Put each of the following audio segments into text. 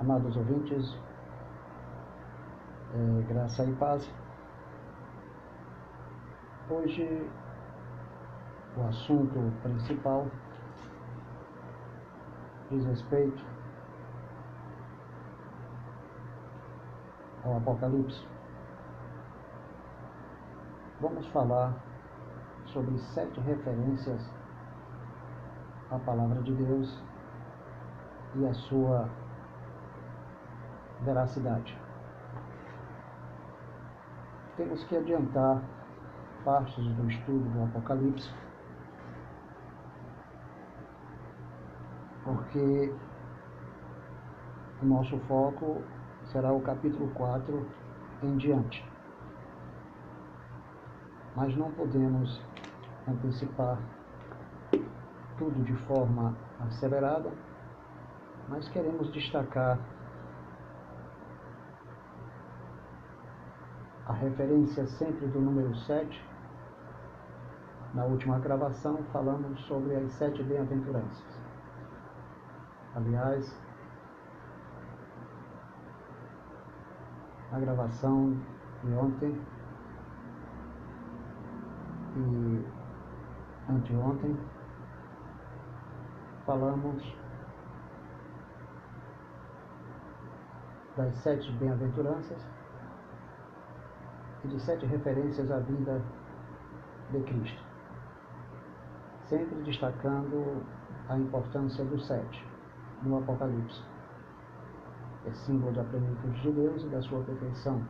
Amados ouvintes, é, graça e paz. Hoje o assunto principal diz respeito ao Apocalipse. Vamos falar sobre sete referências à palavra de Deus e a sua veracidade. Temos que adiantar partes do estudo do Apocalipse, porque o nosso foco será o capítulo 4 em diante. Mas não podemos antecipar tudo de forma acelerada, mas queremos destacar a referência sempre do número 7. Na última gravação falamos sobre as sete bem-aventuranças. Aliás, na gravação de ontem e anteontem, falamos das sete bem-aventuranças e de sete referências à vida de Cristo, sempre destacando a importância do sete no Apocalipse. É símbolo da plenitude de Deus e da sua perfeição,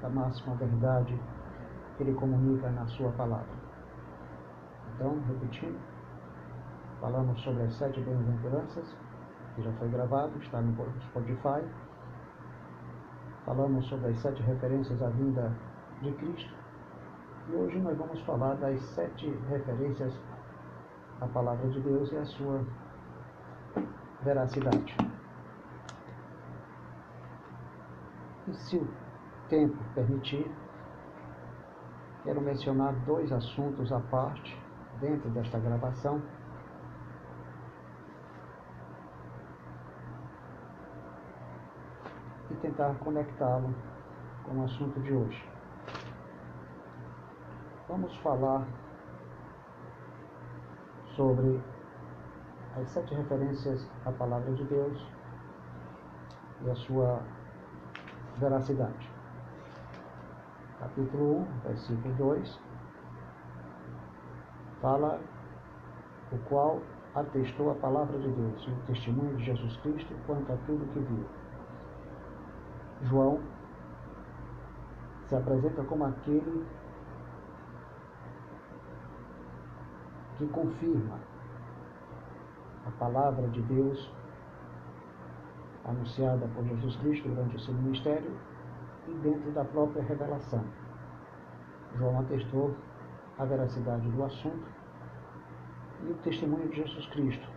da máxima verdade que ele comunica na sua palavra. Então, repetindo, falamos sobre as sete bem-aventuranças, que já foi gravado, está no Spotify. Falamos sobre as sete referências à vida de Cristo. E hoje nós vamos falar das sete referências à palavra de Deus e à sua veracidade. E se o tempo permitir, quero mencionar dois assuntos à parte dentro desta gravação. E tentar conectá-lo com o assunto de hoje vamos falar sobre as sete referências à palavra de Deus e a sua veracidade. Capítulo 1, versículo 2, fala o qual atestou a palavra de Deus o testemunho de Jesus Cristo quanto a tudo que viu. João se apresenta como aquele que confirma a palavra de Deus anunciada por Jesus Cristo durante o seu ministério e dentro da própria revelação. João atestou a veracidade do assunto e o testemunho de Jesus Cristo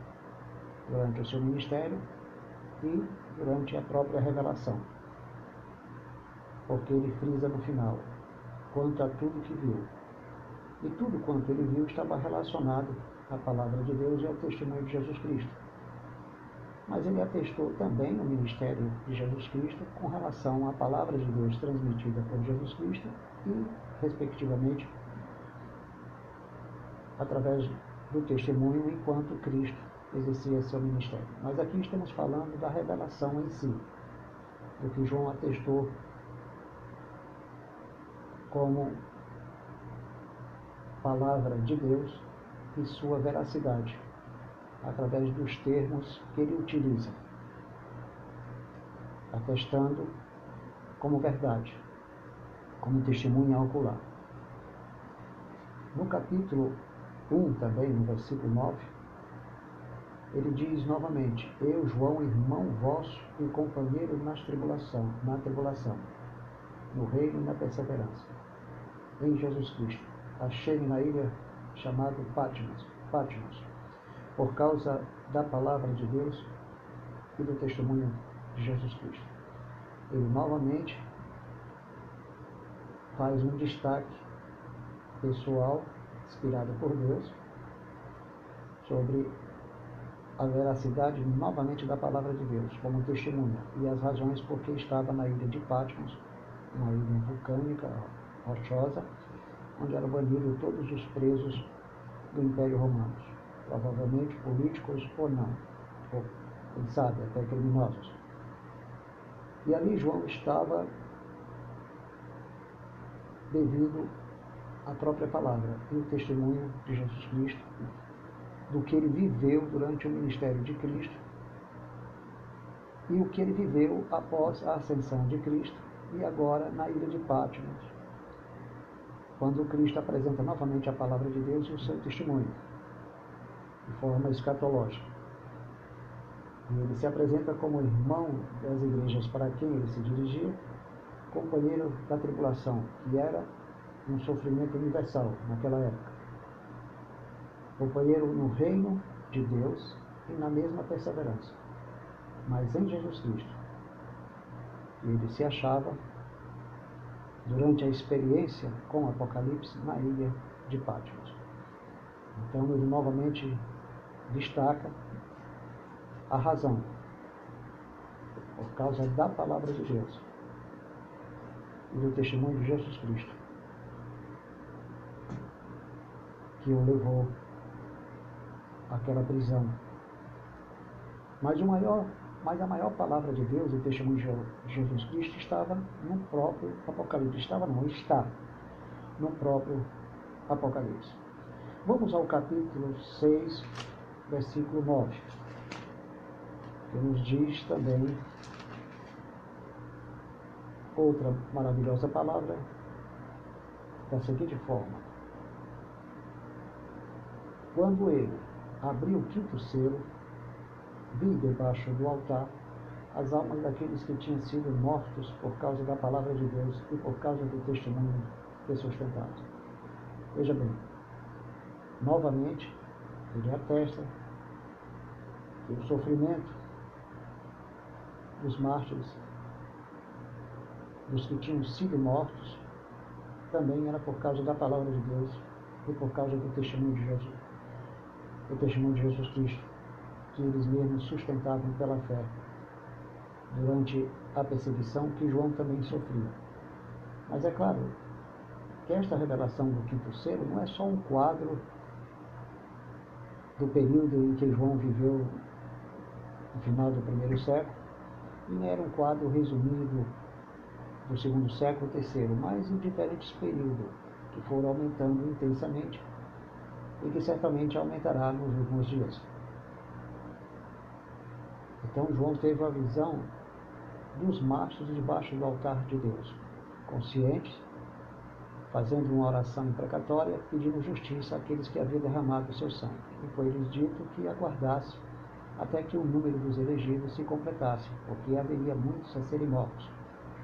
durante o seu ministério e durante a própria revelação. Porque ele frisa no final, quanto a tudo que viu, e tudo quanto ele viu estava relacionado à palavra de Deus e ao testemunho de Jesus Cristo. Mas ele atestou também o ministério de Jesus Cristo com relação à palavra de Deus transmitida por Jesus Cristo e, respectivamente, através do testemunho enquanto Cristo exercia seu ministério. Mas aqui estamos falando da revelação em si, do que João atestou como palavra de Deus e sua veracidade, através dos termos que ele utiliza, atestando como verdade, como testemunha ocular. No capítulo 1, também, no versículo 9, ele diz novamente: Eu, João, irmão vosso e companheiro nas tribulação, na tribulação, no reino e na perseverança, em Jesus Cristo achei-me na ilha chamada Patmos, Patmos, por causa da palavra de Deus e do testemunho de Jesus Cristo. Ele novamente faz um destaque pessoal, inspirado por Deus, sobre a veracidade novamente da palavra de Deus como testemunha e as razões por que estava na ilha de Patmos, uma ilha vulcânica rochosa, onde eram banidos todos os presos do Império Romano, provavelmente políticos ou não, ou, quem sabe, até criminosos. E ali João estava devido à própria palavra e o testemunho de Jesus Cristo, do que ele viveu durante o ministério de Cristo e o que ele viveu após a ascensão de Cristo e agora na ilha de Patmos, quando Cristo apresenta novamente a palavra de Deus e o seu testemunho, de forma escatológica. E ele se apresenta como irmão das igrejas para quem ele se dirigia, companheiro da tribulação, que era um sofrimento universal naquela época. Companheiro no reino de Deus e na mesma perseverança, mas em Jesus Cristo. Ele se achava, durante a experiência com o Apocalipse, na ilha de Patmos. Então ele novamente destaca a razão, por causa da palavra de Deus e do testemunho de Jesus Cristo, que o levou àquela prisão. Mas, o maior, mas a maior palavra de Deus e testemunho de Jesus Cristo estava no próprio Apocalipse. Estava não, está no próprio Apocalipse. Vamos ao capítulo 6, versículo 9, que nos diz também outra maravilhosa palavra da seguinte forma: Quando ele abriu o quinto selo, vi debaixo do altar as almas daqueles que tinham sido mortos por causa da palavra de Deus e por causa do testemunho que sustentaram. Veja bem, novamente, ele atesta que o sofrimento dos mártires dos que tinham sido mortos, também era por causa da palavra de Deus e por causa do testemunho de Jesus, do testemunho de Jesus Cristo, que eles mesmos sustentavam pela fé durante a perseguição que João também sofria. Mas é claro que esta revelação do quinto selo não é só um quadro do período em que João viveu no final do primeiro século, e não era um quadro resumido do segundo século terceiro, mas em diferentes períodos, que foram aumentando intensamente e que certamente aumentará nos últimos dias. Então João teve a visão dos mastros debaixo do altar de Deus, conscientes, fazendo uma oração imprecatória, pedindo justiça àqueles que haviam derramado o seu sangue. E foi-lhes dito que aguardasse até que o número dos elegidos se completasse, porque haveria muitos a serem mortos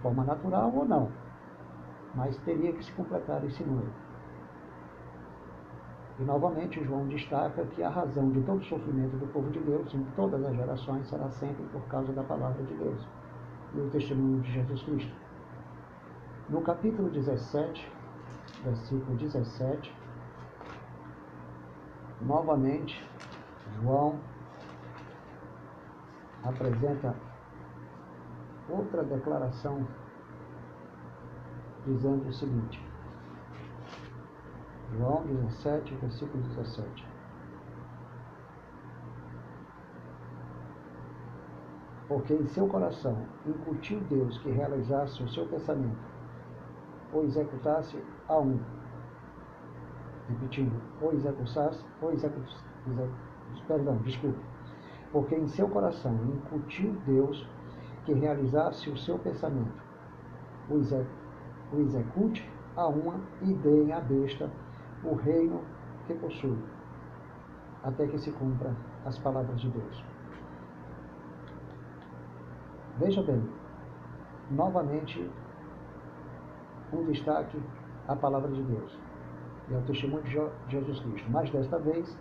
forma natural ou não, mas teria que se completar esse número. E novamente João destaca que a razão de todo o sofrimento do povo de Deus em todas as gerações será sempre por causa da palavra de Deus e o testemunho de Jesus Cristo. No capítulo 17, versículo 17, novamente João apresenta outra declaração dizendo o seguinte. João 17, versículo 17. Porque em seu coração incutiu Deus que realizasse o seu pensamento, ou executasse a um. Repetindo, ou executasse, ou executasse, perdão, desculpe. Porque em seu coração incutiu Deus que realizasse o seu pensamento, o, execute a uma e dê à besta o reino que possui, até que se cumpra as palavras de Deus. Veja bem, novamente um destaque à palavra de Deus e ao testemunho de Jesus Cristo, mas desta vez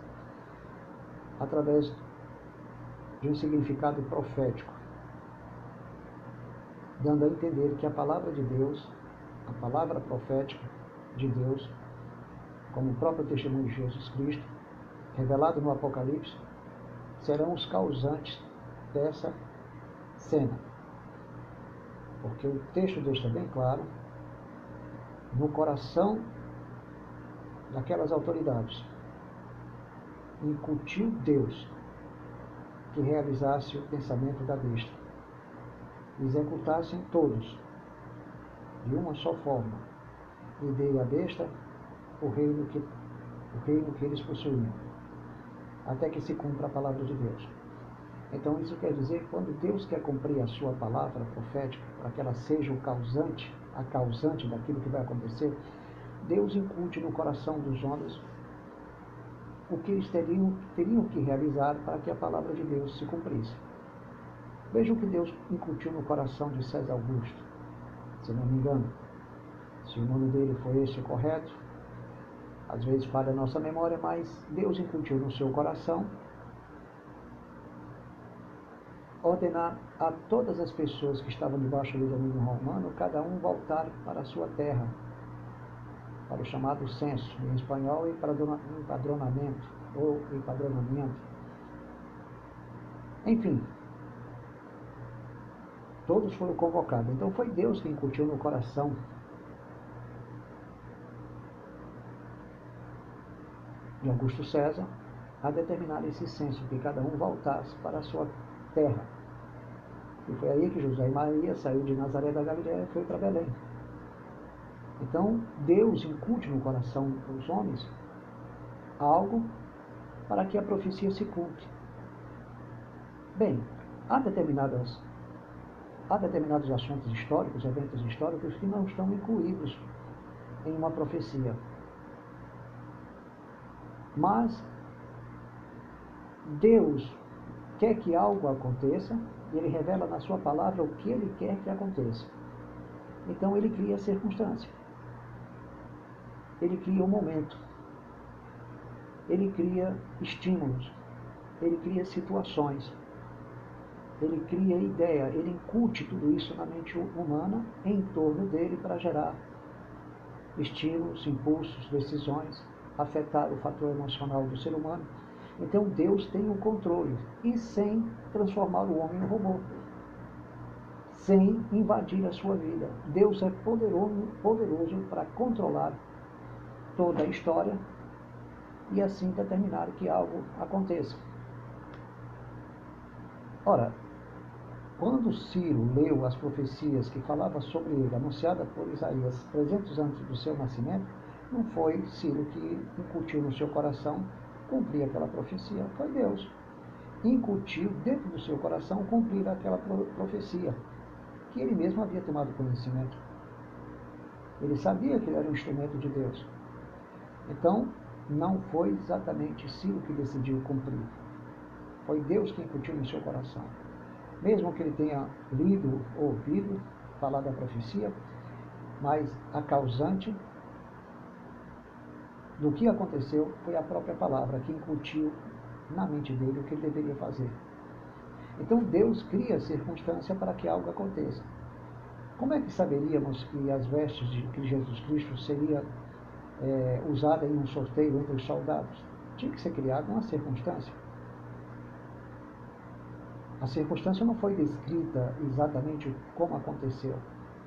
através de um significado profético dando a entender que a palavra de Deus, a palavra profética de Deus, como o próprio testemunho de Jesus Cristo, revelado no Apocalipse, serão os causantes dessa cena. Porque o texto deixa bem claro, no coração daquelas autoridades, incutiu Deus que realizasse o pensamento da besta, executassem todos, de uma só forma, e dei à besta o reino que, o reino que eles possuíam, até que se cumpra a palavra de Deus. Então isso quer dizer que quando Deus quer cumprir a sua palavra profética, para que ela seja o causante, a causante daquilo que vai acontecer, Deus incute no coração dos homens o que eles teriam, teriam que realizar para que a palavra de Deus se cumprisse. Veja o que Deus incutiu no coração de César Augusto, se não me engano. Se o nome dele foi esse correto, às vezes falha a nossa memória, mas Deus incutiu no seu coração ordenar a todas as pessoas que estavam debaixo do domínio romano, cada um voltar para a sua terra, para o chamado censo, em espanhol, empadronamento ou empadronamento. Enfim, todos foram convocados. Então foi Deus que incutiu no coração de Augusto César a determinar esse censo, que cada um voltasse para a sua terra. E foi aí que José e Maria saiu de Nazaré da Galiléia e foi para Belém. Então, Deus incute no coração dos homens algo para que a profecia se cumpra. Bem, há determinadas há determinados assuntos históricos, eventos históricos que não estão incluídos em uma profecia. Mas Deus quer que algo aconteça e ele revela na sua palavra o que ele quer que aconteça. Então ele cria circunstância. Ele cria um momento. Ele cria estímulos. Ele cria situações. Ele cria ideia, ele incute tudo isso na mente humana em torno dele para gerar estímulos, impulsos, decisões, afetar o fator emocional do ser humano então Deus tem o controle e sem transformar o homem em robô, sem invadir a sua vida. Deus é poderoso, poderoso para controlar toda a história e assim determinar que algo aconteça. Ora, quando Ciro leu as profecias que falavam sobre ele, anunciadas por Isaías 300 anos do seu nascimento, não foi Ciro que incutiu no seu coração cumprir aquela profecia foi Deus. Incutiu dentro do seu coração cumprir aquela profecia, que ele mesmo havia tomado conhecimento. Ele sabia que ele era um instrumento de Deus. Então, não foi exatamente Ciro que decidiu cumprir. Foi Deus que incutiu no seu coração. Mesmo que ele tenha lido, ouvido, falar da profecia, mas a causante do que aconteceu foi a própria palavra que incutiu na mente dele o que ele deveria fazer. Então Deus cria circunstância para que algo aconteça. Como é que saberíamos que as vestes de Jesus Cristo seria é, usada em um sorteio entre os soldados? Tinha que ser criada uma circunstância. A circunstância não foi descrita exatamente como aconteceu,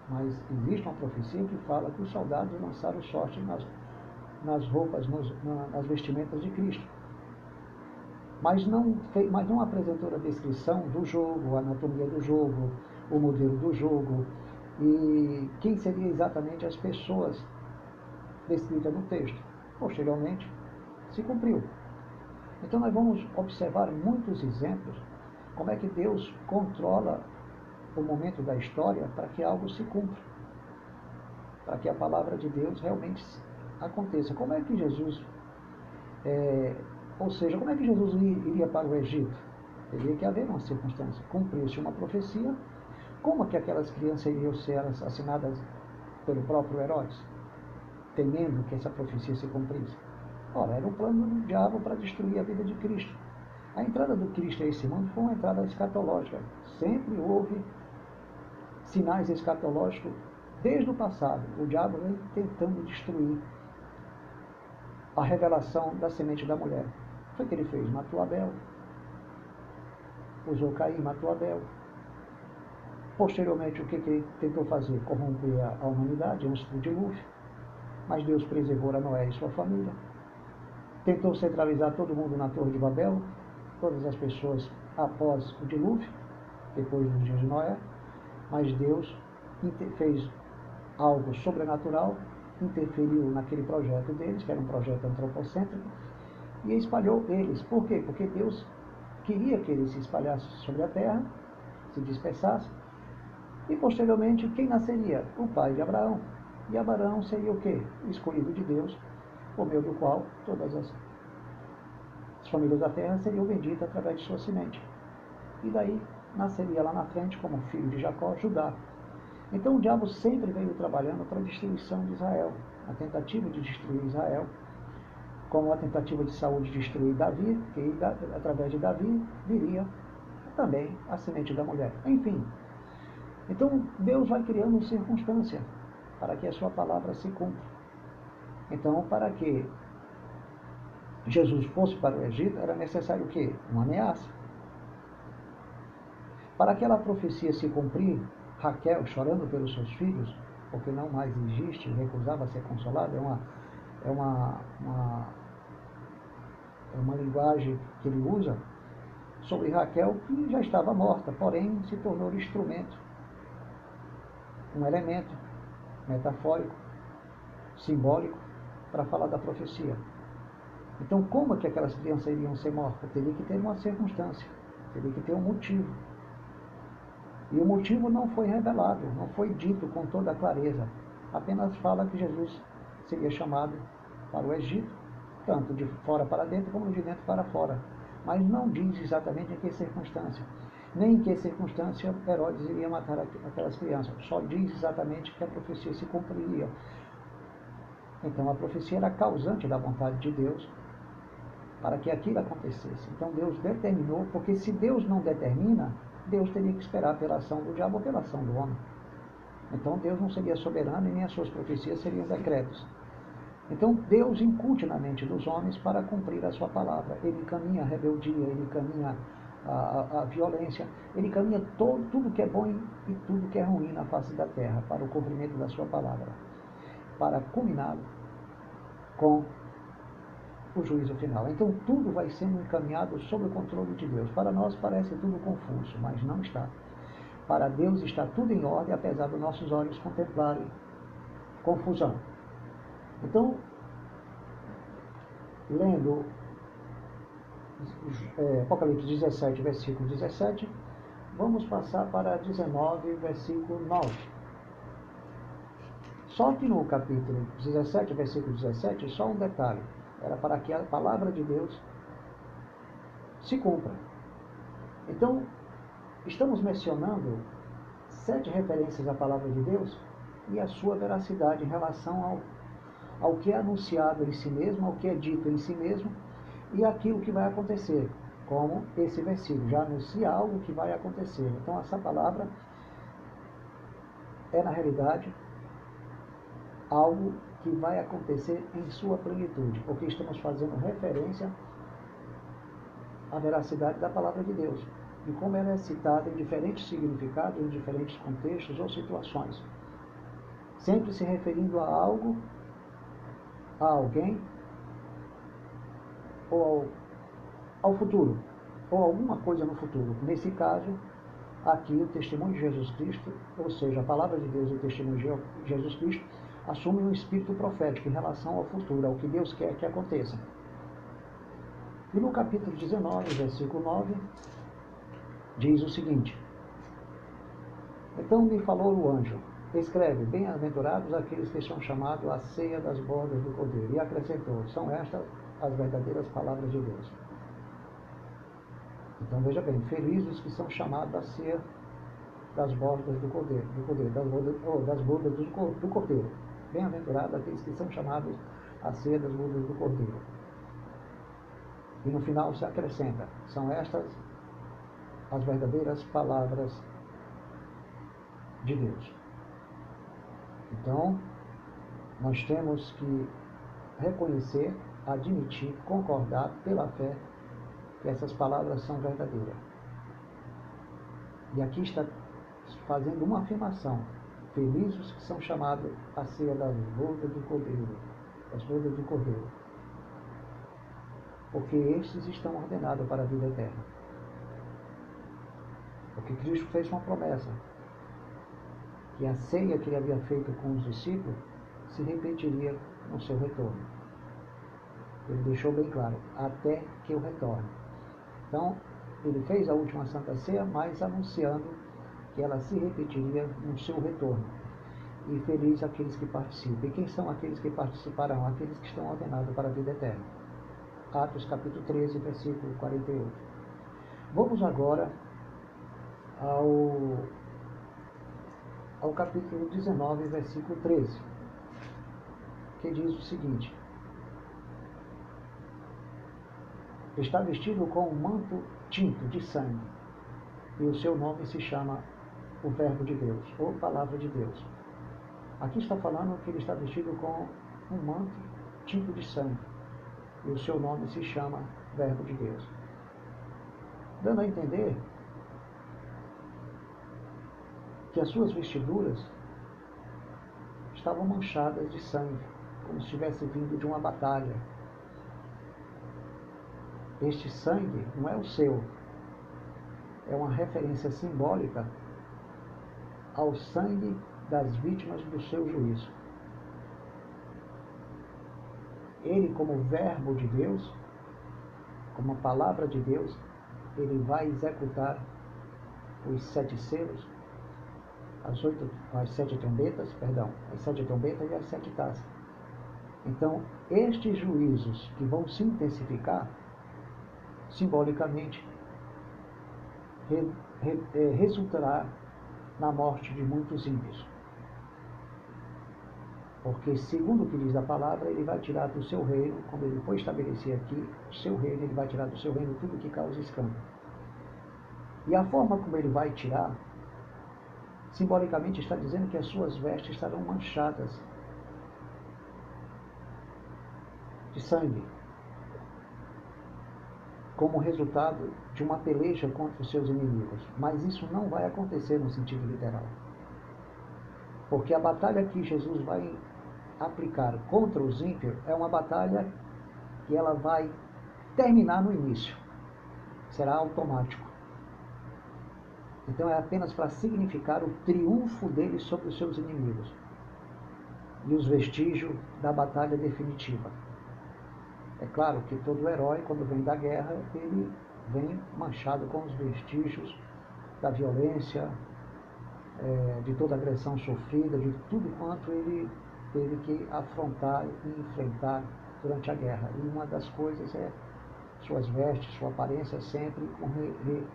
mas existe uma profecia que fala que os soldados lançaram sorte nas nas roupas, nos, nas vestimentas de Cristo. Mas não, mas não apresentou a descrição do jogo, a anatomia do jogo, o modelo do jogo e quem seriam exatamente as pessoas descritas no texto. Posteriormente, se cumpriu. Então nós vamos observar muitos exemplos como é que Deus controla o momento da história para que algo se cumpra, para que a palavra de Deus realmente aconteça. Como é que Jesus, é, ou seja, como é que Jesus iria para o Egito? Teria que haver uma circunstância, cumprir-se uma profecia, como que aquelas crianças iriam ser assassinadas pelo próprio Herodes, temendo que essa profecia se cumprisse? Ora, era um plano do diabo para destruir a vida de Cristo. A entrada do Cristo a esse mundo foi uma entrada escatológica. Sempre houve sinais escatológicos desde o passado. O diabo vem tentando destruir a revelação da semente da mulher. Foi o que ele fez, matou Abel, usou Caim, matou Abel. Posteriormente, o que, que ele tentou fazer? Corromper a, humanidade antes do dilúvio. Mas Deus preservou a Noé e sua família. Tentou centralizar todo mundo na Torre de Babel, todas as pessoas após o dilúvio, depois dos dias de Noé. Mas Deus fez algo sobrenatural, interferiu naquele projeto deles, que era um projeto antropocêntrico, e espalhou eles. Por quê? Porque Deus queria que eles se espalhassem sobre a terra, se dispersassem, e posteriormente, quem nasceria? O pai de Abraão. E Abraão seria o quê? O escolhido de Deus, por meio do qual todas as, as famílias da terra seriam benditas através de sua semente. E daí nasceria lá na frente, como filho de Jacó, Judá. Então o diabo sempre veio trabalhando para a destruição de Israel, a tentativa de destruir Israel, como a tentativa de saúde de destruir Davi, que através de Davi viria também a semente da mulher. Enfim, então, Deus vai criando circunstância para que a sua palavra se cumpra. Então, para que Jesus fosse para o Egito, era necessário o quê? Uma ameaça. Para aquela profecia se cumprir, Raquel chorando pelos seus filhos, porque não mais existe, recusava ser consolada, é uma, é uma, uma, é uma linguagem que ele usa sobre Raquel, que já estava morta, porém se tornou instrumento um elemento metafórico, simbólico, para falar da profecia. Então, como é que aquelas crianças iriam ser mortas? Teria que ter uma circunstância, teria que ter um motivo. E o motivo não foi revelado, não foi dito com toda a clareza. Apenas fala que Jesus seria chamado para o Egito, tanto de fora para dentro como de dentro para fora. Mas não diz exatamente em que circunstância nem em que circunstância Herodes iria matar aquelas crianças. Só diz exatamente que a profecia se cumpriria. Então a profecia era causante da vontade de Deus para que aquilo acontecesse. Então Deus determinou, porque se Deus não determina, Deus teria que esperar pela ação do diabo ou pela ação do homem. Então Deus não seria soberano e nem as suas profecias seriam decretos. Então Deus incute na mente dos homens para cumprir a sua palavra. Ele caminha a rebeldia, ele caminha a, a, violência, ele caminha todo, tudo que é bom e tudo que é ruim na face da terra para o cumprimento da sua palavra, para culminá-lo com o juízo final. Então tudo vai sendo encaminhado sob o controle de Deus. Para nós parece tudo confuso, mas não está. Para Deus está tudo em ordem, apesar dos nossos olhos contemplarem confusão. Então, lendo é, Apocalipse 17, versículo 17, vamos passar para 19, versículo 9. Só que no capítulo 17, versículo 17, só um detalhe. Era para que a palavra de Deus se cumpra. Então, estamos mencionando sete referências à palavra de Deus e a sua veracidade em relação ao, ao que é anunciado em si mesmo, ao que é dito em si mesmo e aquilo que vai acontecer, como esse versículo já anuncia algo que vai acontecer. Então, essa palavra é, na realidade, algo que vai acontecer em sua plenitude, porque estamos fazendo referência à veracidade da palavra de Deus e como ela é citada em diferentes significados, em diferentes contextos ou situações, sempre se referindo a algo, a alguém ou ao, ao futuro, ou alguma coisa no futuro. Nesse caso, aqui o testemunho de Jesus Cristo, ou seja, a palavra de Deus e o testemunho de Jesus Cristo, assume um espírito profético em relação ao futuro, ao que Deus quer que aconteça. E no capítulo 19, versículo 9, diz o seguinte: Então me falou o anjo, escreve, bem-aventurados aqueles que são chamados à ceia das bordas do cordeiro. E acrescentou, são estas as verdadeiras palavras de Deus. Então veja bem, felizes que são chamados a ser das bordas do cordeiro, do cordeiro das bordas, oh, das bordas do, do cordeiro. Bem-aventurados aqueles que são chamados a ser das bordas do cordeiro. E no final se acrescenta, são estas as verdadeiras palavras de Deus. Então, nós temos que reconhecer admitir, concordar pela fé que essas palavras são verdadeiras. E aqui está fazendo uma afirmação. Felizes os que são chamados a boda do Cordeiro, as bodas do Cordeiro. Porque estes estão ordenados para a vida eterna. Porque Cristo fez uma promessa. Que a ceia que ele havia feito com os discípulos se repetiria no seu retorno. Ele deixou bem claro, até que eu retorne. Então, ele fez a última Santa Ceia, mas anunciando que ela se repetiria no seu retorno. E feliz aqueles que participam. E quem são aqueles que participarão? Aqueles que estão ordenados para a vida eterna. Atos capítulo 13, versículo 48. Vamos agora ao, ao capítulo 19, versículo 13, que diz o seguinte: Está vestido com um manto tinto de sangue, e o seu nome se chama o Verbo de Deus, ou Palavra de Deus. Aqui está falando que ele está vestido com um manto tinto de sangue, e o seu nome se chama Verbo de Deus. Dando a entender que as suas vestiduras estavam manchadas de sangue, como se tivesse vindo de uma batalha. Este sangue não é o seu, é uma referência simbólica ao sangue das vítimas do seu juízo. Ele, como Verbo de Deus, como a palavra de Deus, ele vai executar os sete selos as, oito, as sete trombetas, perdão, as sete trombetas e as sete taças. Então, estes juízos que vão se intensificar, simbolicamente, re, re, é, resultará na morte de muitos ímpios. Porque, segundo o que diz a palavra, ele vai tirar do seu reino, quando ele for estabelecer aqui, o seu reino, ele vai tirar do seu reino tudo que causa escândalo. E a forma como ele vai tirar simbolicamente está dizendo que as suas vestes estarão manchadas de sangue, como resultado de uma peleja contra os seus inimigos. Mas isso não vai acontecer no sentido literal. Porque a batalha que Jesus vai aplicar contra os ímpios é uma batalha que ela vai terminar no início. Será automático. Então é apenas para significar o triunfo dele sobre os seus inimigos e os vestígios da batalha definitiva. É claro que todo herói, quando vem da guerra, ele vem manchado com os vestígios da violência, é, de toda agressão sofrida, de tudo quanto ele teve que afrontar e enfrentar durante a guerra. E uma das coisas é suas vestes, sua aparência sempre com re, re,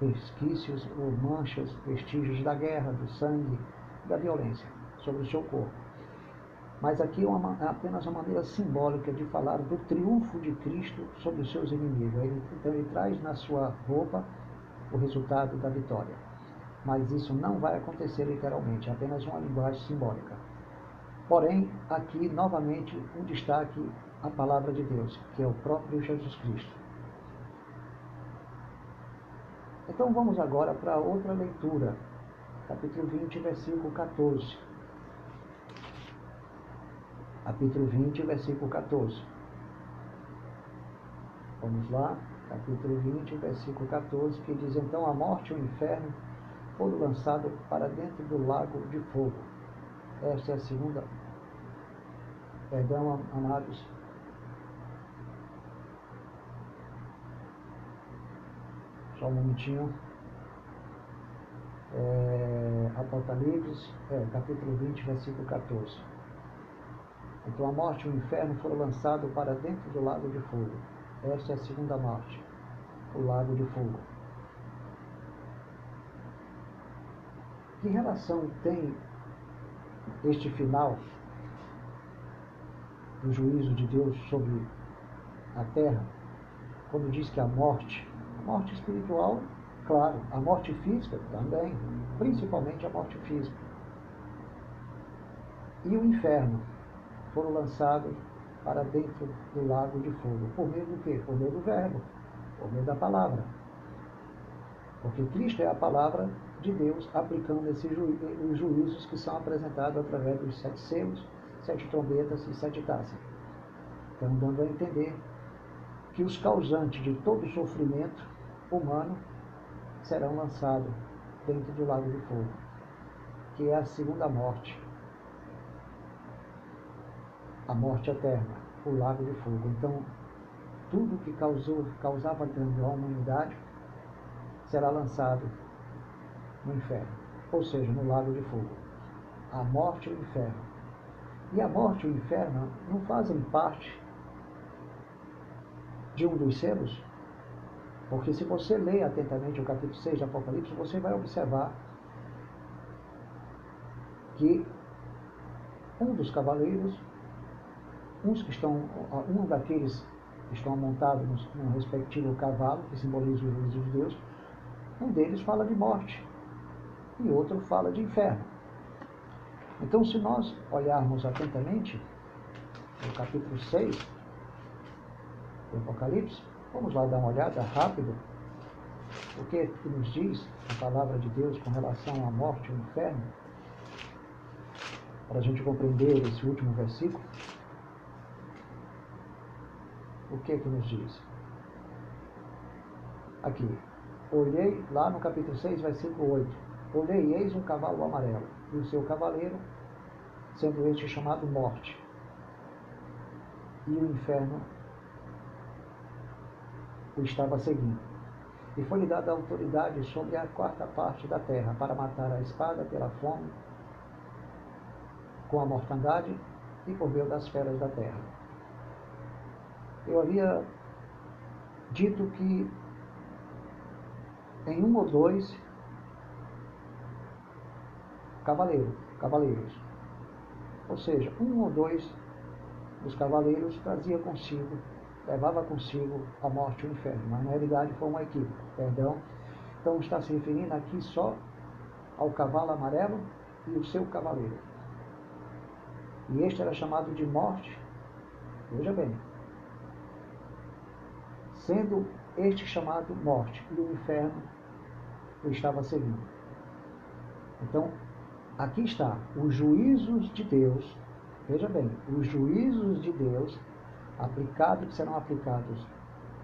resquícios ou manchas, vestígios da guerra, do sangue, da violência sobre o seu corpo. Mas aqui é, uma, é apenas uma maneira simbólica de falar do triunfo de Cristo sobre os seus inimigos. Ele, então ele traz na sua roupa o resultado da vitória. Mas isso não vai acontecer literalmente, é apenas uma linguagem simbólica. Porém, aqui novamente um destaque a palavra de Deus, que é o próprio Jesus Cristo. Então vamos agora para outra leitura, capítulo 20, versículo 14. Capítulo 20, versículo 14. Vamos lá, capítulo 20, versículo 14, que diz: Então a morte e o inferno foram lançados para dentro do lago de fogo. Esta é a segunda. Perdão, amados, Só um minutinho. É, Apocalipse, é, capítulo 20, versículo 14. Então a morte e o inferno foram lançados para dentro do lago de fogo. Esta é a segunda morte, o lago de fogo. Que relação tem este final do juízo de Deus sobre a terra, quando diz que a morte Morte espiritual, claro. A morte física também, principalmente a morte física. E o inferno foram lançados para dentro do lago de fogo. Por meio do quê? Por meio do verbo, por meio da palavra. Porque Cristo é a palavra de Deus aplicando esses ju os juízos que são apresentados através dos sete selos, sete trombetas e sete taças. Então, dando a entender que os causantes de todo sofrimento humano serão lançados dentro do lago de fogo, que é a segunda morte, a morte eterna, o lago de fogo. Então, tudo que causou, causava dano à humanidade será lançado no inferno, ou seja, no lago de fogo. A morte e o inferno. E a morte e o inferno não fazem parte de um dos selos? Porque se você ler atentamente o capítulo 6 de Apocalipse, você vai observar que um dos cavaleiros, uns que estão, um daqueles que estão montados no respectivo cavalo, que simboliza o juízo de Deus, um deles fala de morte e outro fala de inferno. Então, se nós olharmos atentamente o capítulo 6 do Apocalipse, vamos lá dar uma olhada rápido. O que nos diz a palavra de Deus com relação à morte e ao inferno? Para a gente compreender esse último versículo. O que que nos diz? Aqui. Olhei, lá no capítulo 6, versículo 8. Olhei eis um cavalo amarelo, e o seu cavaleiro, sendo este chamado morte. E o inferno o estava seguindo. E foi-lhe dada autoridade sobre a quarta parte da terra, para matar a espada pela fome, com a mortandade e por meio das feras da terra. Eu havia dito que em um ou dois cavaleiro, cavaleiros, ou seja, um ou dois dos cavaleiros trazia consigo levava consigo a morte e o inferno, mas na realidade foi uma equipe, perdão. Então está se referindo aqui só ao cavalo amarelo e o seu cavaleiro. E este era chamado de morte, veja bem, sendo este chamado morte e o inferno o estava seguindo. Então, aqui está os juízos de Deus, veja bem, os juízos de Deus aplicados, que serão aplicados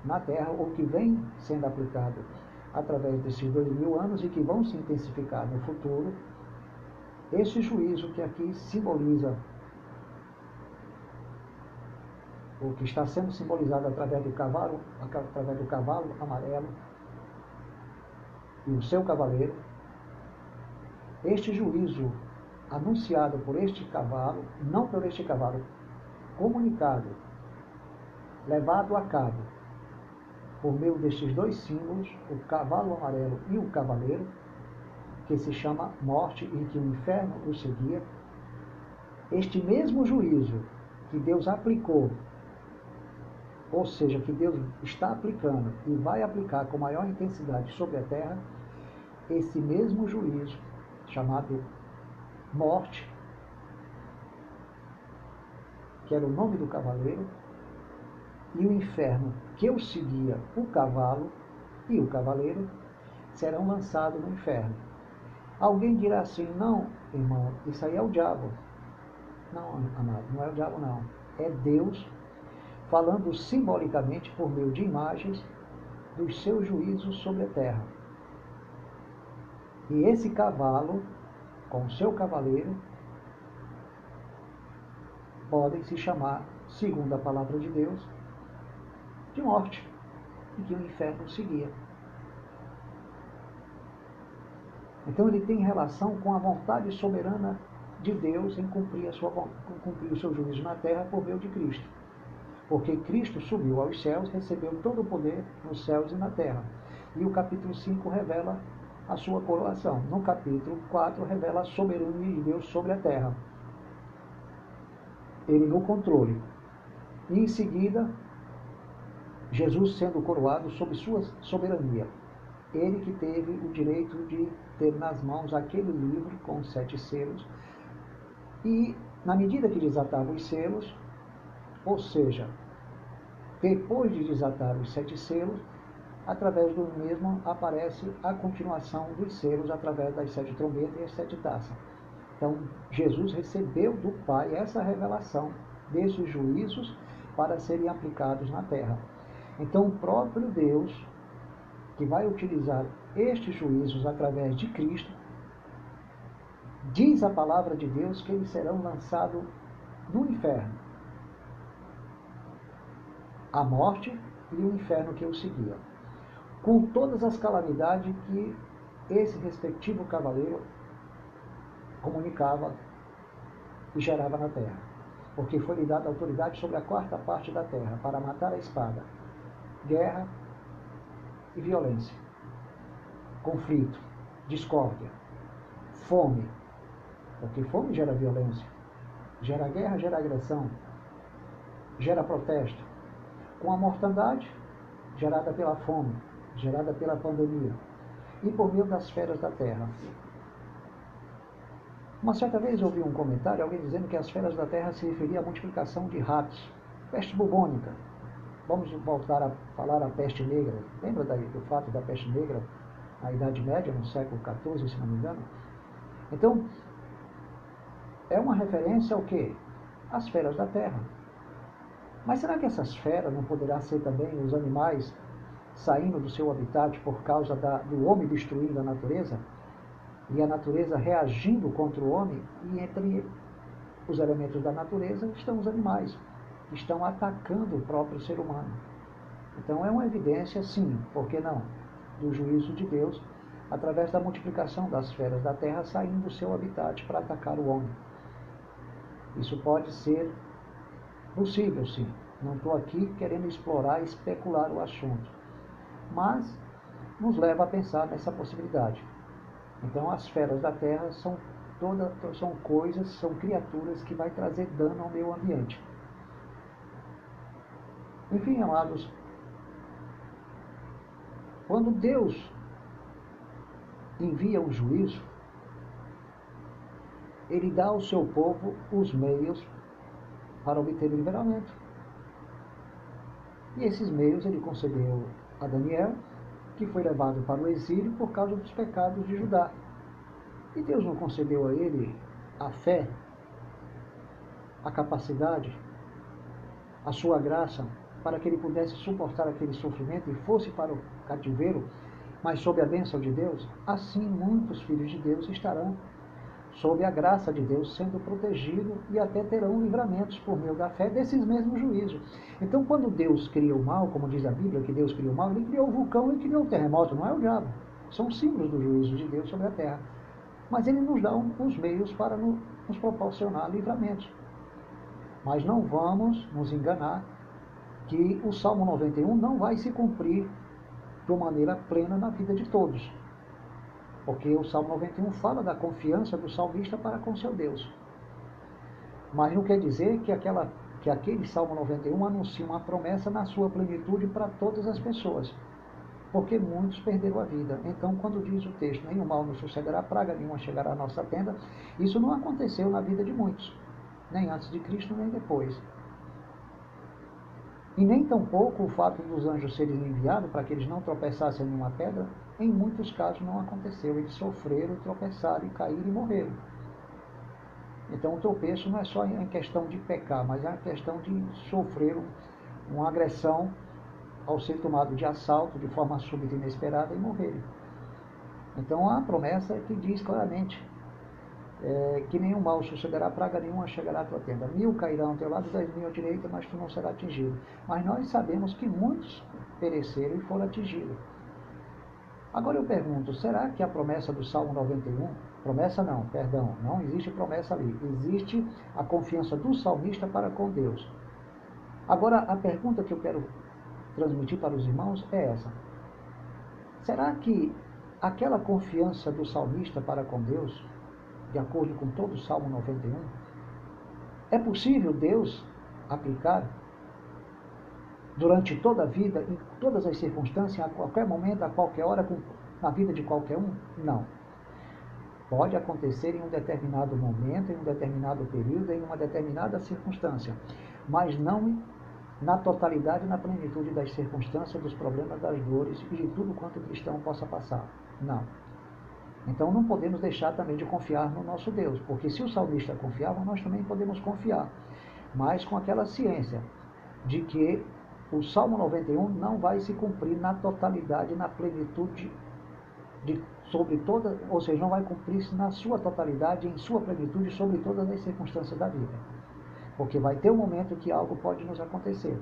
na Terra, ou que vem sendo aplicado através desses dois mil anos e que vão se intensificar no futuro, esse juízo que aqui simboliza, o que está sendo simbolizado através do cavalo, através do cavalo amarelo e o seu cavaleiro, este juízo anunciado por este cavalo, não por este cavalo, comunicado levado a cabo por meio destes dois símbolos, o cavalo amarelo e o cavaleiro, que se chama morte e que o inferno o seguia, este mesmo juízo que Deus aplicou, ou seja, que Deus está aplicando e vai aplicar com maior intensidade sobre a terra, esse mesmo juízo, chamado morte, que era o nome do cavaleiro, e o inferno que eu seguia o cavalo e o cavaleiro serão lançados no inferno. Alguém dirá assim: não, irmão, isso aí é o diabo. Não, amado, não é o diabo, não. É Deus falando simbolicamente por meio de imagens dos seus juízos sobre a terra. E esse cavalo, com seu cavaleiro, podem se chamar, segundo a palavra de Deus, de morte e que o inferno seguia. Então ele tem relação com a vontade soberana de Deus em cumprir, a sua, cumprir o seu juízo na terra por meio de Cristo. Porque Cristo subiu aos céus, recebeu todo o poder nos céus e na terra. E o capítulo 5 revela a sua coroação. No capítulo 4 revela a soberania de Deus sobre a terra. Ele no controle. E em seguida, Jesus sendo coroado sob sua soberania. Ele que teve o direito de ter nas mãos aquele livro com sete selos. E, na medida que desatava os selos, ou seja, depois de desatar os sete selos, através do mesmo aparece a continuação dos selos através das sete trombetas e as sete taças. Então, Jesus recebeu do Pai essa revelação desses juízos para serem aplicados na terra. Então, o próprio Deus, que vai utilizar estes juízos através de Cristo, diz a palavra de Deus que eles serão lançados no inferno. A morte e o inferno que o seguia. Com todas as calamidades que esse respectivo cavaleiro comunicava e gerava na terra. Porque foi lhe dada autoridade sobre a quarta parte da terra para matar a espada, guerra e violência, conflito, discórdia, fome, porque fome gera violência, gera guerra, gera agressão, gera protesto. Com a mortandade gerada pela fome, gerada pela pandemia e por meio das feras da terra. Uma certa vez ouvi um comentário, alguém dizendo que as feras da terra se referia à multiplicação de ratos, peste bubônica. Vamos voltar a falar a peste negra. Lembra do fato da peste negra na Idade Média, no século XIV, se não me engano? Então, é uma referência ao quê? Às feras da terra. Mas será que essas feras não poderá ser também os animais saindo do seu habitat por causa da, do homem destruindo a natureza? e a natureza reagindo contra o homem, e entre os elementos da natureza estão os animais, que estão atacando o próprio ser humano. Então é uma evidência, sim, por que não, do juízo de Deus, através da multiplicação das feras da terra saindo do seu habitat para atacar o homem. Isso pode ser possível, sim. Não estou aqui querendo explorar e especular o assunto, mas nos leva a pensar nessa possibilidade. Então as feras da terra são toda, são coisas, são criaturas que vai trazer dano ao meio ambiente. Enfim, amados, quando Deus envia o juízo, ele dá ao seu povo os meios para obter o livramento. E esses meios ele concedeu a Daniel, que foi levado para o exílio por causa dos pecados de Judá. E Deus não concedeu a ele a fé, a capacidade, a sua graça, para que ele pudesse suportar aquele sofrimento e fosse para o cativeiro, mas sob a bênção de Deus, assim muitos filhos de Deus estarão sob a graça de Deus, sendo protegidos e até terão livramentos por meio da fé desses mesmos juízos. Então, quando Deus cria o mal, como diz a Bíblia, que Deus criou o mal, ele criou o vulcão e criou o terremoto, não é o diabo. São símbolos do juízo de Deus sobre a terra. Mas ele nos dá os meios para nos proporcionar livramentos. Mas não vamos nos enganar que o Salmo 91 não vai se cumprir de maneira plena na vida de todos. Porque o Salmo 91 fala da confiança do salmista para com seu Deus. Mas não quer dizer que, aquela, que aquele Salmo 91 anuncia uma promessa na sua plenitude para todas as pessoas. Porque muitos perderam a vida. Então, quando diz o texto, nenhum mal nos sucederá, praga nenhuma chegará à nossa tenda, isso não aconteceu na vida de muitos. Nem antes de Cristo, nem depois. E nem tampouco o fato dos anjos serem enviados para que eles não tropeçassem em uma pedra, em muitos casos não aconteceu. Eles sofreram, tropeçaram e caíram e morreram. Então o tropeço não é só em questão de pecar, mas é a questão de sofrer uma agressão ao ser tomado de assalto de forma súbita e inesperada e morrer. Então a promessa que diz claramente é, que nenhum mal sucederá, praga nenhuma chegará à tua tenda. Mil cairão ao teu lado, dez mil à direita, mas tu não serás atingido. Mas nós sabemos que muitos pereceram e foram atingidos. Agora eu pergunto, será que a promessa do Salmo 91, promessa não, perdão, não existe promessa ali, existe a confiança do salmista para com Deus. Agora a pergunta que eu quero transmitir para os irmãos é essa: será que aquela confiança do salmista para com Deus, de acordo com todo o Salmo 91, é possível Deus aplicar durante toda a vida, em todas as circunstâncias, a qualquer momento, a qualquer hora, na vida de qualquer um? Não. Pode acontecer em um determinado momento, em um determinado período, em uma determinada circunstância, mas não na totalidade na plenitude das circunstâncias, dos problemas, das dores e de tudo quanto o cristão possa passar. Não. Então não podemos deixar também de confiar no nosso Deus, porque se o salmista confiava, nós também podemos confiar, mas com aquela ciência de que o Salmo 91 não vai se cumprir na totalidade, na plenitude de, sobre toda, ou seja, não vai cumprir-se na sua totalidade, em sua plenitude, sobre todas as circunstâncias da vida. Porque vai ter um momento que algo pode nos acontecer.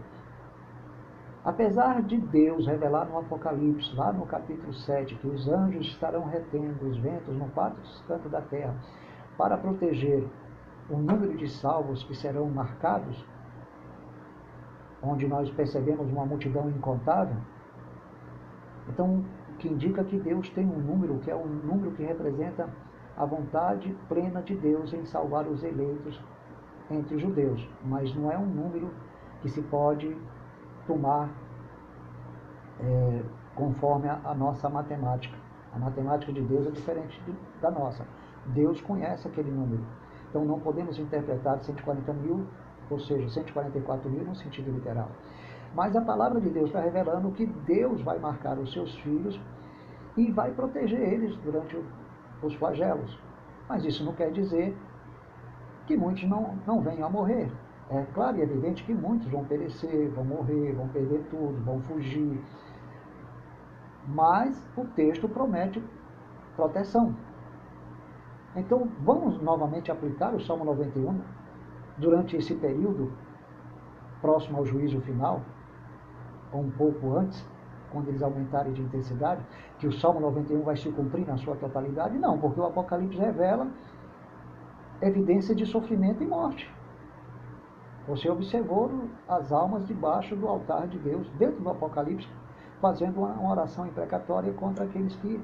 Apesar de Deus revelar no Apocalipse, lá no capítulo 7, que os anjos estarão retendo os ventos no quatro cantos da terra para proteger o número de salvos que serão marcados, onde nós percebemos uma multidão incontável, então, que indica que Deus tem um número, que é um número que representa a vontade plena de Deus em salvar os eleitos entre os judeus, mas não é um número que se pode tomar é, conforme a, a, nossa matemática. A matemática de Deus é diferente de, da nossa. Deus conhece aquele número. Então não podemos interpretar 140 mil, ou seja, 144 mil no sentido literal. Mas a palavra de Deus está revelando que Deus vai marcar os seus filhos e vai proteger eles durante os flagelos. Mas isso não quer dizer que muitos não, não venham a morrer. É claro e evidente que muitos vão perecer, vão morrer, vão perder tudo, vão fugir. Mas o texto promete proteção. Então, vamos novamente aplicar o Salmo 91 durante esse período próximo ao juízo final, ou um pouco antes, quando eles aumentarem de intensidade, que o Salmo 91 vai se cumprir na sua totalidade? Não, porque o Apocalipse revela evidência de sofrimento e morte. Você observou as almas debaixo do altar de Deus, dentro do Apocalipse, fazendo uma oração imprecatória contra aqueles que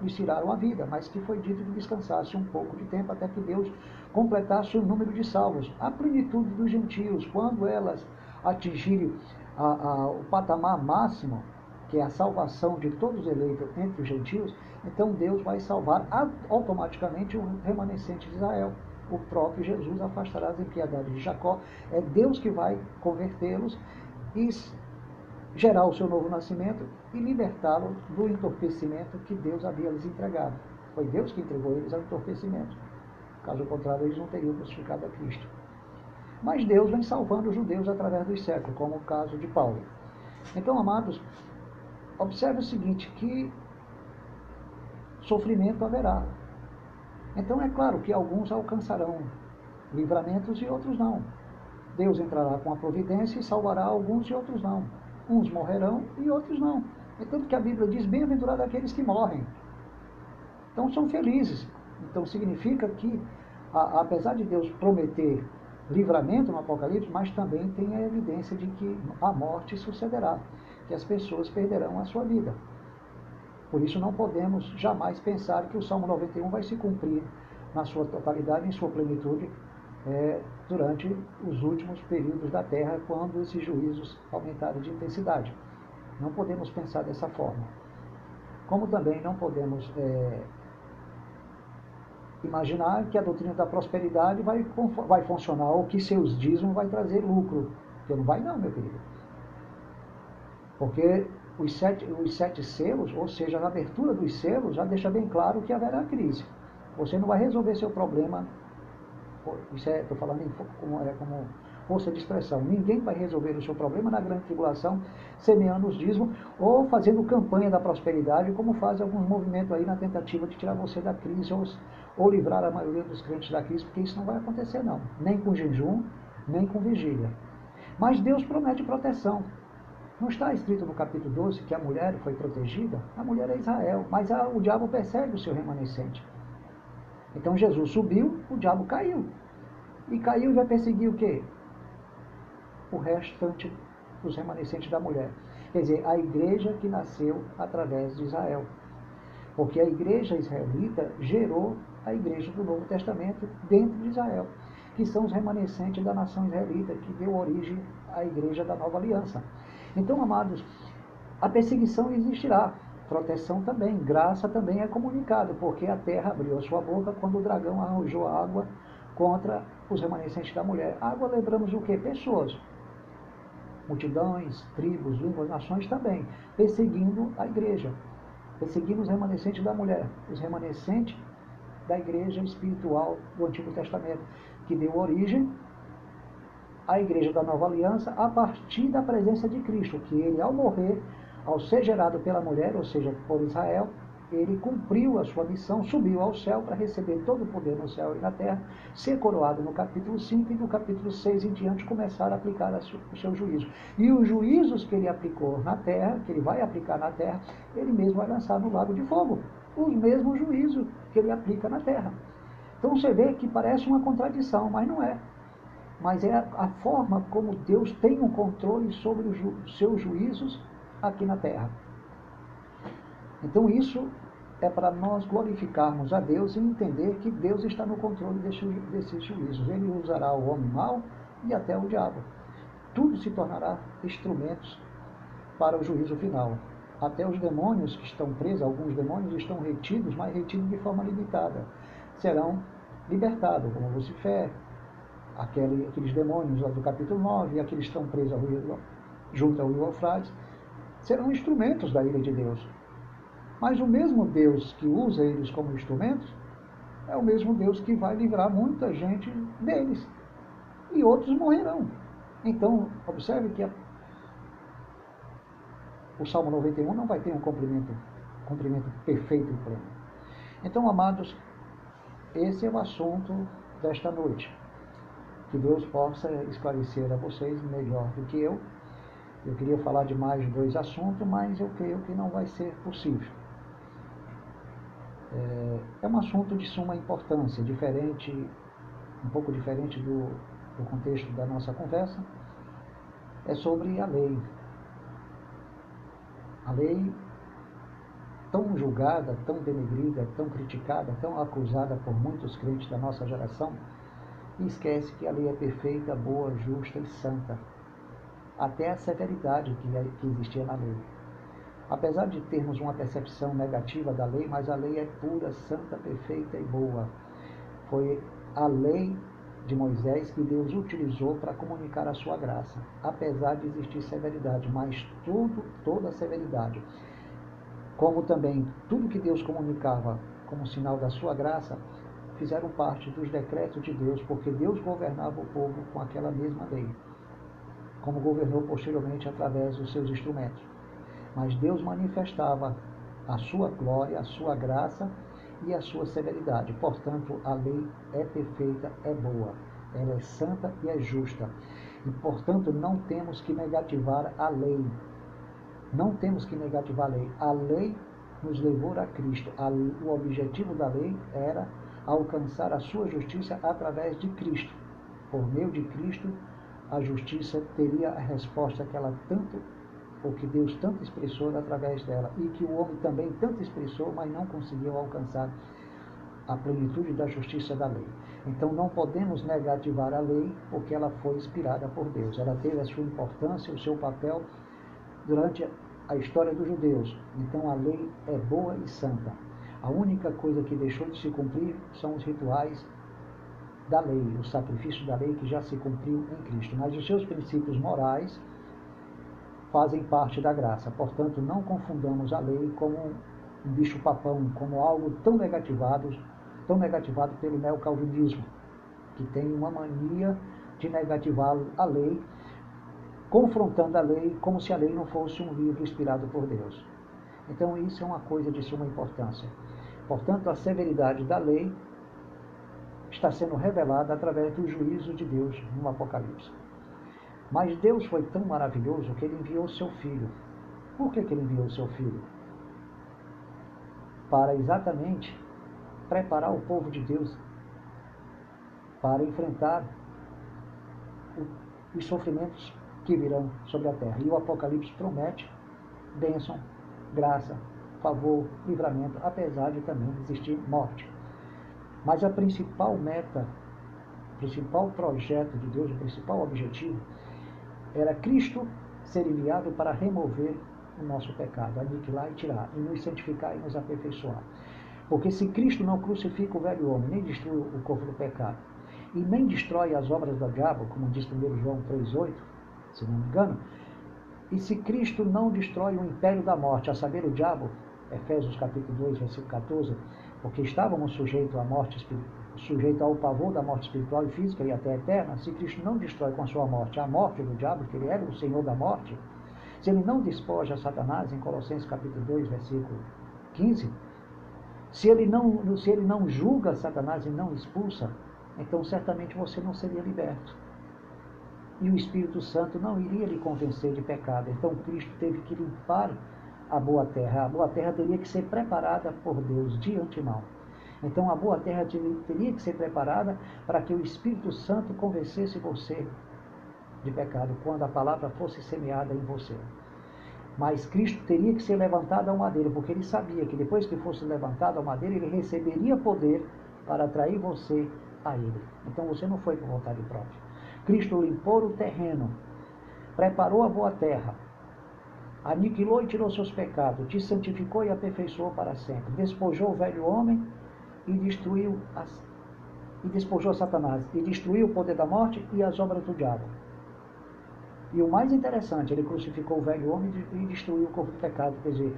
lhes tiraram a vida, mas que foi dito que descansasse um pouco de tempo até que Deus completasse o número de salvos. A plenitude dos gentios, quando elas atingirem a, a, o patamar máximo, que é a salvação de todos os eleitos entre os gentios, então Deus vai salvar automaticamente o remanescente de Israel o próprio Jesus afastará as impiedades de Jacó. É Deus que vai convertê-los e gerar o seu novo nascimento e libertá-los do entorpecimento que Deus havia lhes entregado. Foi Deus que entregou eles ao entorpecimento. Caso contrário, eles não teriam crucificado a Cristo. Mas Deus vem salvando os judeus através dos séculos, como o caso de Paulo. Então, amados, observe o seguinte, que sofrimento haverá, então é claro que alguns alcançarão livramentos e outros não. Deus entrará com a providência e salvará alguns e outros não. Uns morrerão e outros não. É tanto que a Bíblia diz: bem-aventurado aqueles que morrem. Então são felizes. Então significa que, a, apesar de Deus prometer livramento no Apocalipse, mas também tem a evidência de que a morte sucederá, que as pessoas perderão a sua vida. Por isso não podemos jamais pensar que o Salmo 91 vai se cumprir na sua totalidade, em sua plenitude, é, durante os últimos períodos da Terra, quando esses juízos aumentarem de intensidade. Não podemos pensar dessa forma. Como também não podemos é, imaginar que a doutrina da prosperidade vai, vai funcionar ou que seus dízimos vai trazer lucro. Porque não vai não, meu querido. Porque os sete, os sete selos, ou seja, a abertura dos selos, já deixa bem claro que haverá crise. Você não vai resolver seu problema, isso é, estou falando em, como, é, como força de expressão, ninguém vai resolver o seu problema na grande tribulação semeando os dízimos ou fazendo campanha da prosperidade, como fazem alguns movimentos aí na tentativa de tirar você da crise ou, ou livrar a maioria dos crentes da crise, porque isso não vai acontecer não, nem com jejum, nem com vigília. Mas Deus promete proteção. Não está escrito no capítulo 12 que a mulher foi protegida? A mulher é Israel, mas a, o diabo persegue o seu remanescente. Então Jesus subiu, o diabo caiu. E caiu e vai perseguir o quê? O restante dos remanescentes da mulher. Quer dizer, a igreja que nasceu através de Israel. Porque a igreja israelita gerou a igreja do Novo Testamento dentro de Israel, que são os remanescentes da nação israelita, que deu origem à igreja da nova aliança. Então, amados, a perseguição existirá, proteção também, graça também é comunicada, porque a terra abriu a sua boca quando o dragão arrojou água contra os remanescentes da mulher. Água lembramos o que? Pessoas. multidões, tribos, línguas, nações também, perseguindo a igreja, perseguindo os remanescentes da mulher, os remanescentes da igreja espiritual do Antigo Testamento, que deu origem à igreja da Nova Aliança a partir da presença de Cristo, que ele, ao morrer, ao ser gerado pela mulher, ou seja, por Israel, ele cumpriu a sua missão, subiu ao céu para receber todo o poder no céu e na terra, ser coroado no capítulo 5 e no capítulo 6 em diante começar a aplicar o seu juízo. E os juízos que ele aplicou na terra, que ele vai aplicar na terra, ele mesmo vai lançar no lago de fogo. Os mesmos juízos que ele aplica na terra. Então você vê que parece uma contradição, mas não é. Mas é a forma como Deus tem um controle sobre os seus juízos aqui na terra. Então isso é para nós glorificarmos a Deus e entender que Deus está no controle desses juízos. Ele usará o homem mau e até o diabo. Tudo se tornará instrumentos para o juízo final. Até os demônios que estão presos, alguns demônios estão retidos, mas retidos de forma limitada. Serão libertados, como Lucifer, aquele, aqueles demônios lá do capítulo 9, aqueles que estão presos ao junto ao Eufrates, serão instrumentos da ira de Deus. Mas o mesmo Deus que usa eles como instrumentos é o mesmo Deus que vai livrar muita gente deles. E outros morrerão. Então, observe que a, o Salmo 91 não vai ter um cumprimento, cumprimento perfeito e pleno. Então, amados, esse é o assunto desta noite. Que Deus possa esclarecer a vocês melhor do que eu. Eu queria falar de mais dois assuntos, mas eu creio que não vai ser possível. É, é um assunto de suma importância, diferente, um pouco diferente do, do contexto da nossa conversa. É sobre a lei. A lei tão julgada, tão denegrida, tão criticada, tão acusada por muitos crentes da nossa geração, e esquece que a lei é perfeita, boa, justa e santa. Até a severidade que, é, que existia na lei. Apesar de termos uma percepção negativa da lei, mas a lei é pura, santa, perfeita e boa. Foi a lei de Moisés que Deus utilizou para comunicar a sua graça, apesar de existir severidade, mas tudo, toda severidade, como também tudo que Deus comunicava como sinal da sua graça, fizeram parte dos decretos de Deus, porque Deus governava o povo com aquela mesma lei, como governou posteriormente através dos seus instrumentos mas Deus manifestava a sua glória, a sua graça e a sua severidade. Portanto, a lei é perfeita, é boa, ela é santa e é justa. E, portanto, não temos que negativar a lei. Não temos que negativar a lei. A lei nos levou a Cristo. o objetivo da lei era alcançar a sua justiça através de Cristo. Por meio de Cristo, a justiça teria a resposta que ela tanto o que Deus tanto expressou através dela e que o homem também tanto expressou, mas não conseguiu alcançar a plenitude da justiça da lei. Então não podemos negativar a lei porque ela foi inspirada por Deus. Ela teve a sua importância, o seu papel durante a história dos judeus. Então a lei é boa e santa. A única coisa que deixou de se cumprir são os rituais da lei, o sacrifício da lei que já se cumpriu em Cristo. Mas os seus princípios morais fazem parte da graça. Portanto, não confundamos a lei como um bicho-papão, como algo tão negativado, tão negativado pelo neocalvinismo, que tem uma mania de negativar a lei, confrontando a lei como se a lei não fosse um livro inspirado por Deus. Então, isso é uma coisa de suma importância. Portanto, a severidade da lei está sendo revelada através do juízo de Deus no Apocalipse. Mas Deus foi tão maravilhoso que ele enviou seu filho. Por que, que ele enviou seu filho? Para exatamente preparar o povo de Deus para enfrentar os sofrimentos que virão sobre a terra. E o Apocalipse promete bênção, graça, favor, livramento, apesar de também existir morte. Mas a principal meta, o principal projeto de Deus, o principal objetivo era Cristo ser enviado para remover o nosso pecado, aniquilar e tirar, e nos santificar e nos aperfeiçoar. Porque se Cristo não crucifica o velho homem, nem destrui o corpo do pecado, e nem destrói as obras do diabo, como diz 1 João 3,8, se não me engano. E se Cristo não destrói o império da morte, a saber, o diabo, Efésios capítulo 2, versículo 14, porque estávamos sujeitos à morte sujeito ao pavor da morte espiritual e física e até eterna, se Cristo não destrói com a sua morte a morte do diabo, que ele era o Senhor da morte, se ele não despoja Satanás, em Colossenses capítulo 2, versículo 15, se ele não, se ele não julga Satanás e não expulsa, então certamente você não seria liberto. E o Espírito Santo não iria lhe convencer de pecado. Então Cristo teve que limpar a boa terra. A boa terra teria que ser preparada por Deus de antemão. Então a boa terra teria que ser preparada para que o Espírito Santo convencesse você de pecado quando a palavra fosse semeada em você. Mas Cristo teria que ser levantado ao madeiro, porque ele sabia que depois que fosse levantado ao madeiro, ele receberia poder para atrair você a ele. Então você não foi por vontade própria. Cristo limpou o terreno, preparou a boa terra, aniquilou e tirou seus pecados, te santificou e aperfeiçoou para sempre, despojou o velho homem e destruiu as, e despojou Satanás e destruiu o poder da morte e as obras do diabo. E o mais interessante, ele crucificou o velho homem e destruiu o corpo do pecado, quer dizer,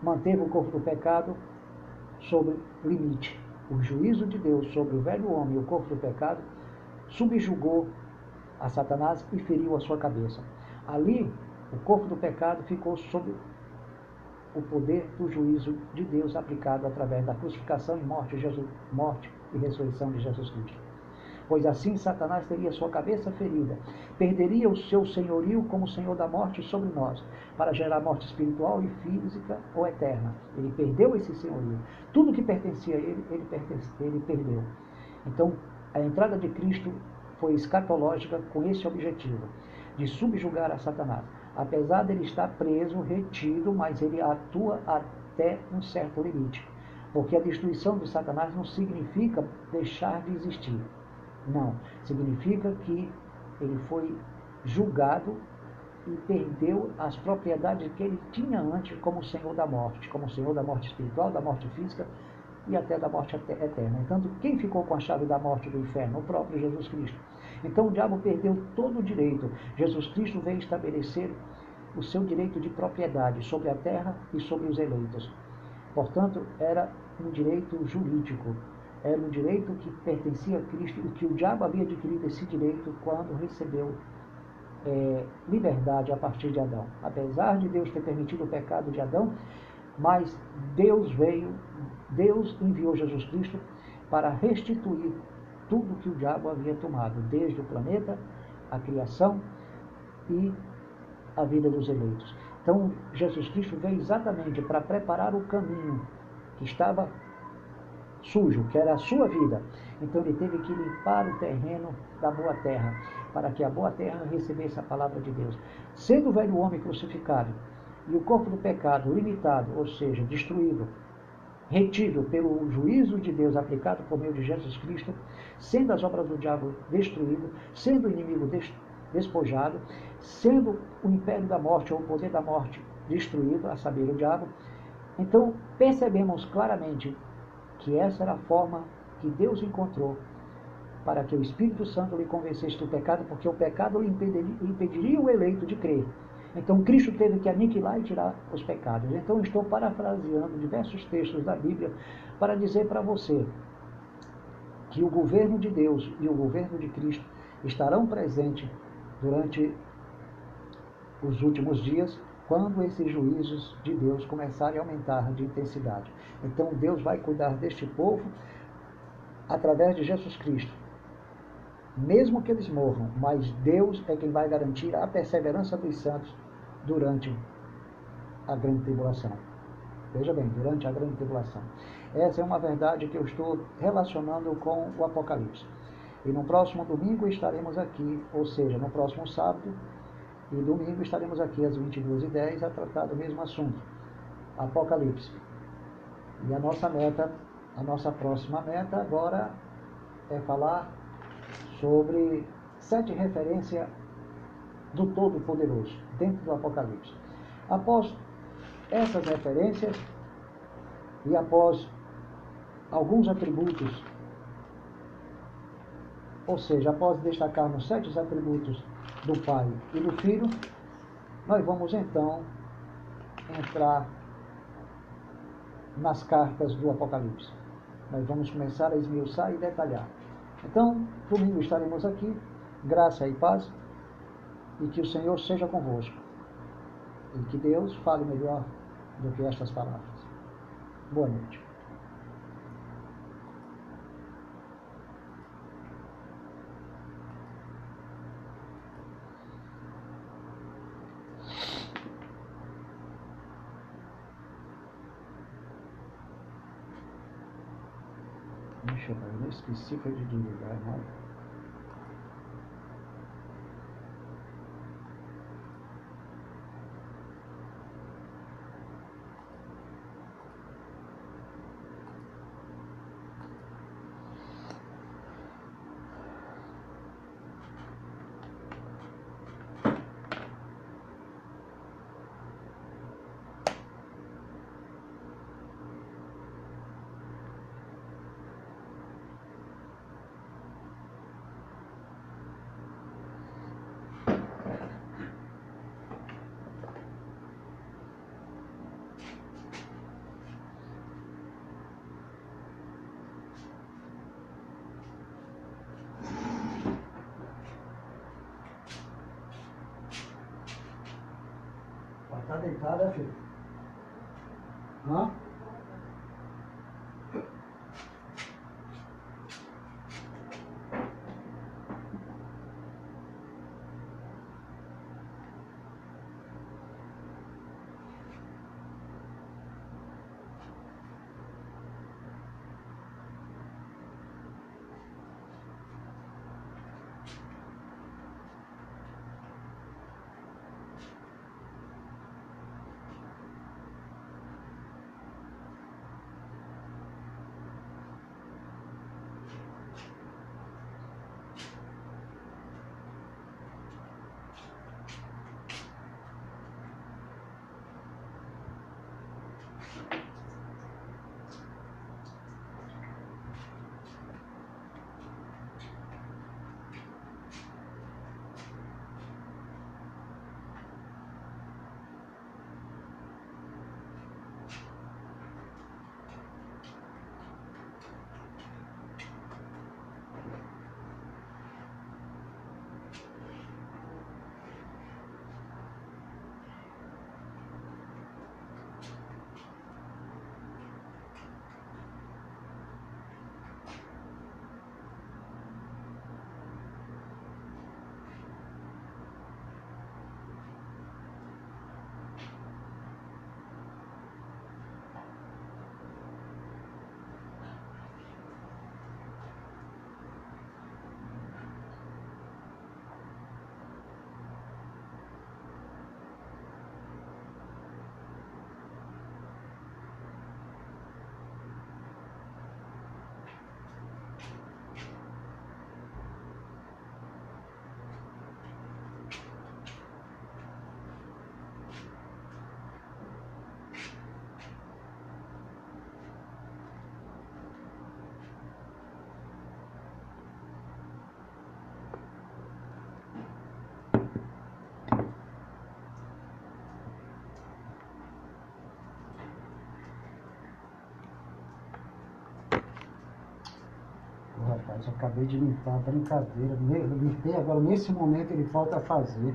manteve o corpo do pecado sob limite. O juízo de Deus sobre o velho homem e o corpo do pecado subjugou a Satanás e feriu a sua cabeça. Ali, o corpo do pecado ficou sob o poder do juízo de Deus aplicado através da crucificação e morte, Jesus, morte e ressurreição de Jesus Cristo pois assim Satanás teria sua cabeça ferida, perderia o seu senhorio como senhor da morte sobre nós, para gerar morte espiritual e física ou eterna. Ele perdeu esse senhorio. Tudo que pertencia a ele, ele, pertence, ele perdeu. Então, a entrada de Cristo foi escatológica com esse objetivo, de subjugar a Satanás. Apesar dele estar preso, retido, mas ele atua até um certo limite. Porque a destruição de Satanás não significa deixar de existir. Não. Significa que ele foi julgado e perdeu as propriedades que ele tinha antes como Senhor da morte, como Senhor da morte espiritual, da morte física e até da morte eterna. Então, quem ficou com a chave da morte do inferno? O próprio Jesus Cristo. Então, o diabo perdeu todo o direito. Jesus Cristo veio estabelecer o seu direito de propriedade sobre a terra e sobre os eleitos. Portanto, era um direito jurídico, era um direito que pertencia a Cristo e que o diabo havia adquirido esse direito quando recebeu é, liberdade a partir de Adão. Apesar de Deus ter permitido o pecado de Adão, mas Deus veio, Deus enviou Jesus Cristo para restituir tudo que o diabo havia tomado, desde o planeta, a criação e a vida dos eleitos. Então, Jesus Cristo veio exatamente para preparar o caminho que estava sujo, que era a sua vida. Então ele teve que limpar o terreno da boa terra, para que a boa terra recebesse a palavra de Deus. Sendo o velho homem crucificado e o corpo do pecado limitado, ou seja, destruído, retido pelo juízo de Deus aplicado por meio de Jesus Cristo, sendo as obras do diabo destruídas, sendo o inimigo despojado, sendo o império da morte ou o poder da morte destruído, a saber, o diabo. Então, percebemos claramente que essa era a forma que Deus encontrou para que o Espírito Santo lhe convencesse do pecado, porque o pecado lhe impediria, impediria o eleito de crer. Então Cristo teve que aniquilar e tirar os pecados. Então estou parafraseando diversos textos da Bíblia para dizer para você que o governo de Deus e o governo de Cristo estarão presentes durante os últimos dias quando esses juízos de Deus começarem a aumentar de intensidade. Então Deus vai cuidar deste povo através de Jesus Cristo. Mesmo que eles morram, mas Deus é quem vai garantir a perseverança dos santos durante a grande tribulação. Veja bem, durante a grande tribulação. Essa é uma verdade que eu estou relacionando com o Apocalipse. E no próximo domingo estaremos aqui, ou seja, no próximo sábado, e domingo estaremos aqui às 22h10 a tratar do mesmo assunto, Apocalipse. E a nossa meta, a nossa próxima meta agora é falar sobre sete referências do Todo-Poderoso dentro do Apocalipse. Após essas referências e após alguns atributos, ou seja, após destacarmos sete atributos do Pai e do Filho, nós vamos então entrar nas cartas do Apocalipse. Nós vamos começar a esmiuçar e detalhar. Então, domingo estaremos aqui, graça e paz, e que o Senhor seja convosco. E que Deus fale melhor do que estas palavras. Boa noite. Deixa eu ver, eu esqueci foi de desligar, não. Eu acabei de limpar, brincadeira. Limpei agora, nesse momento ele volta a fazer.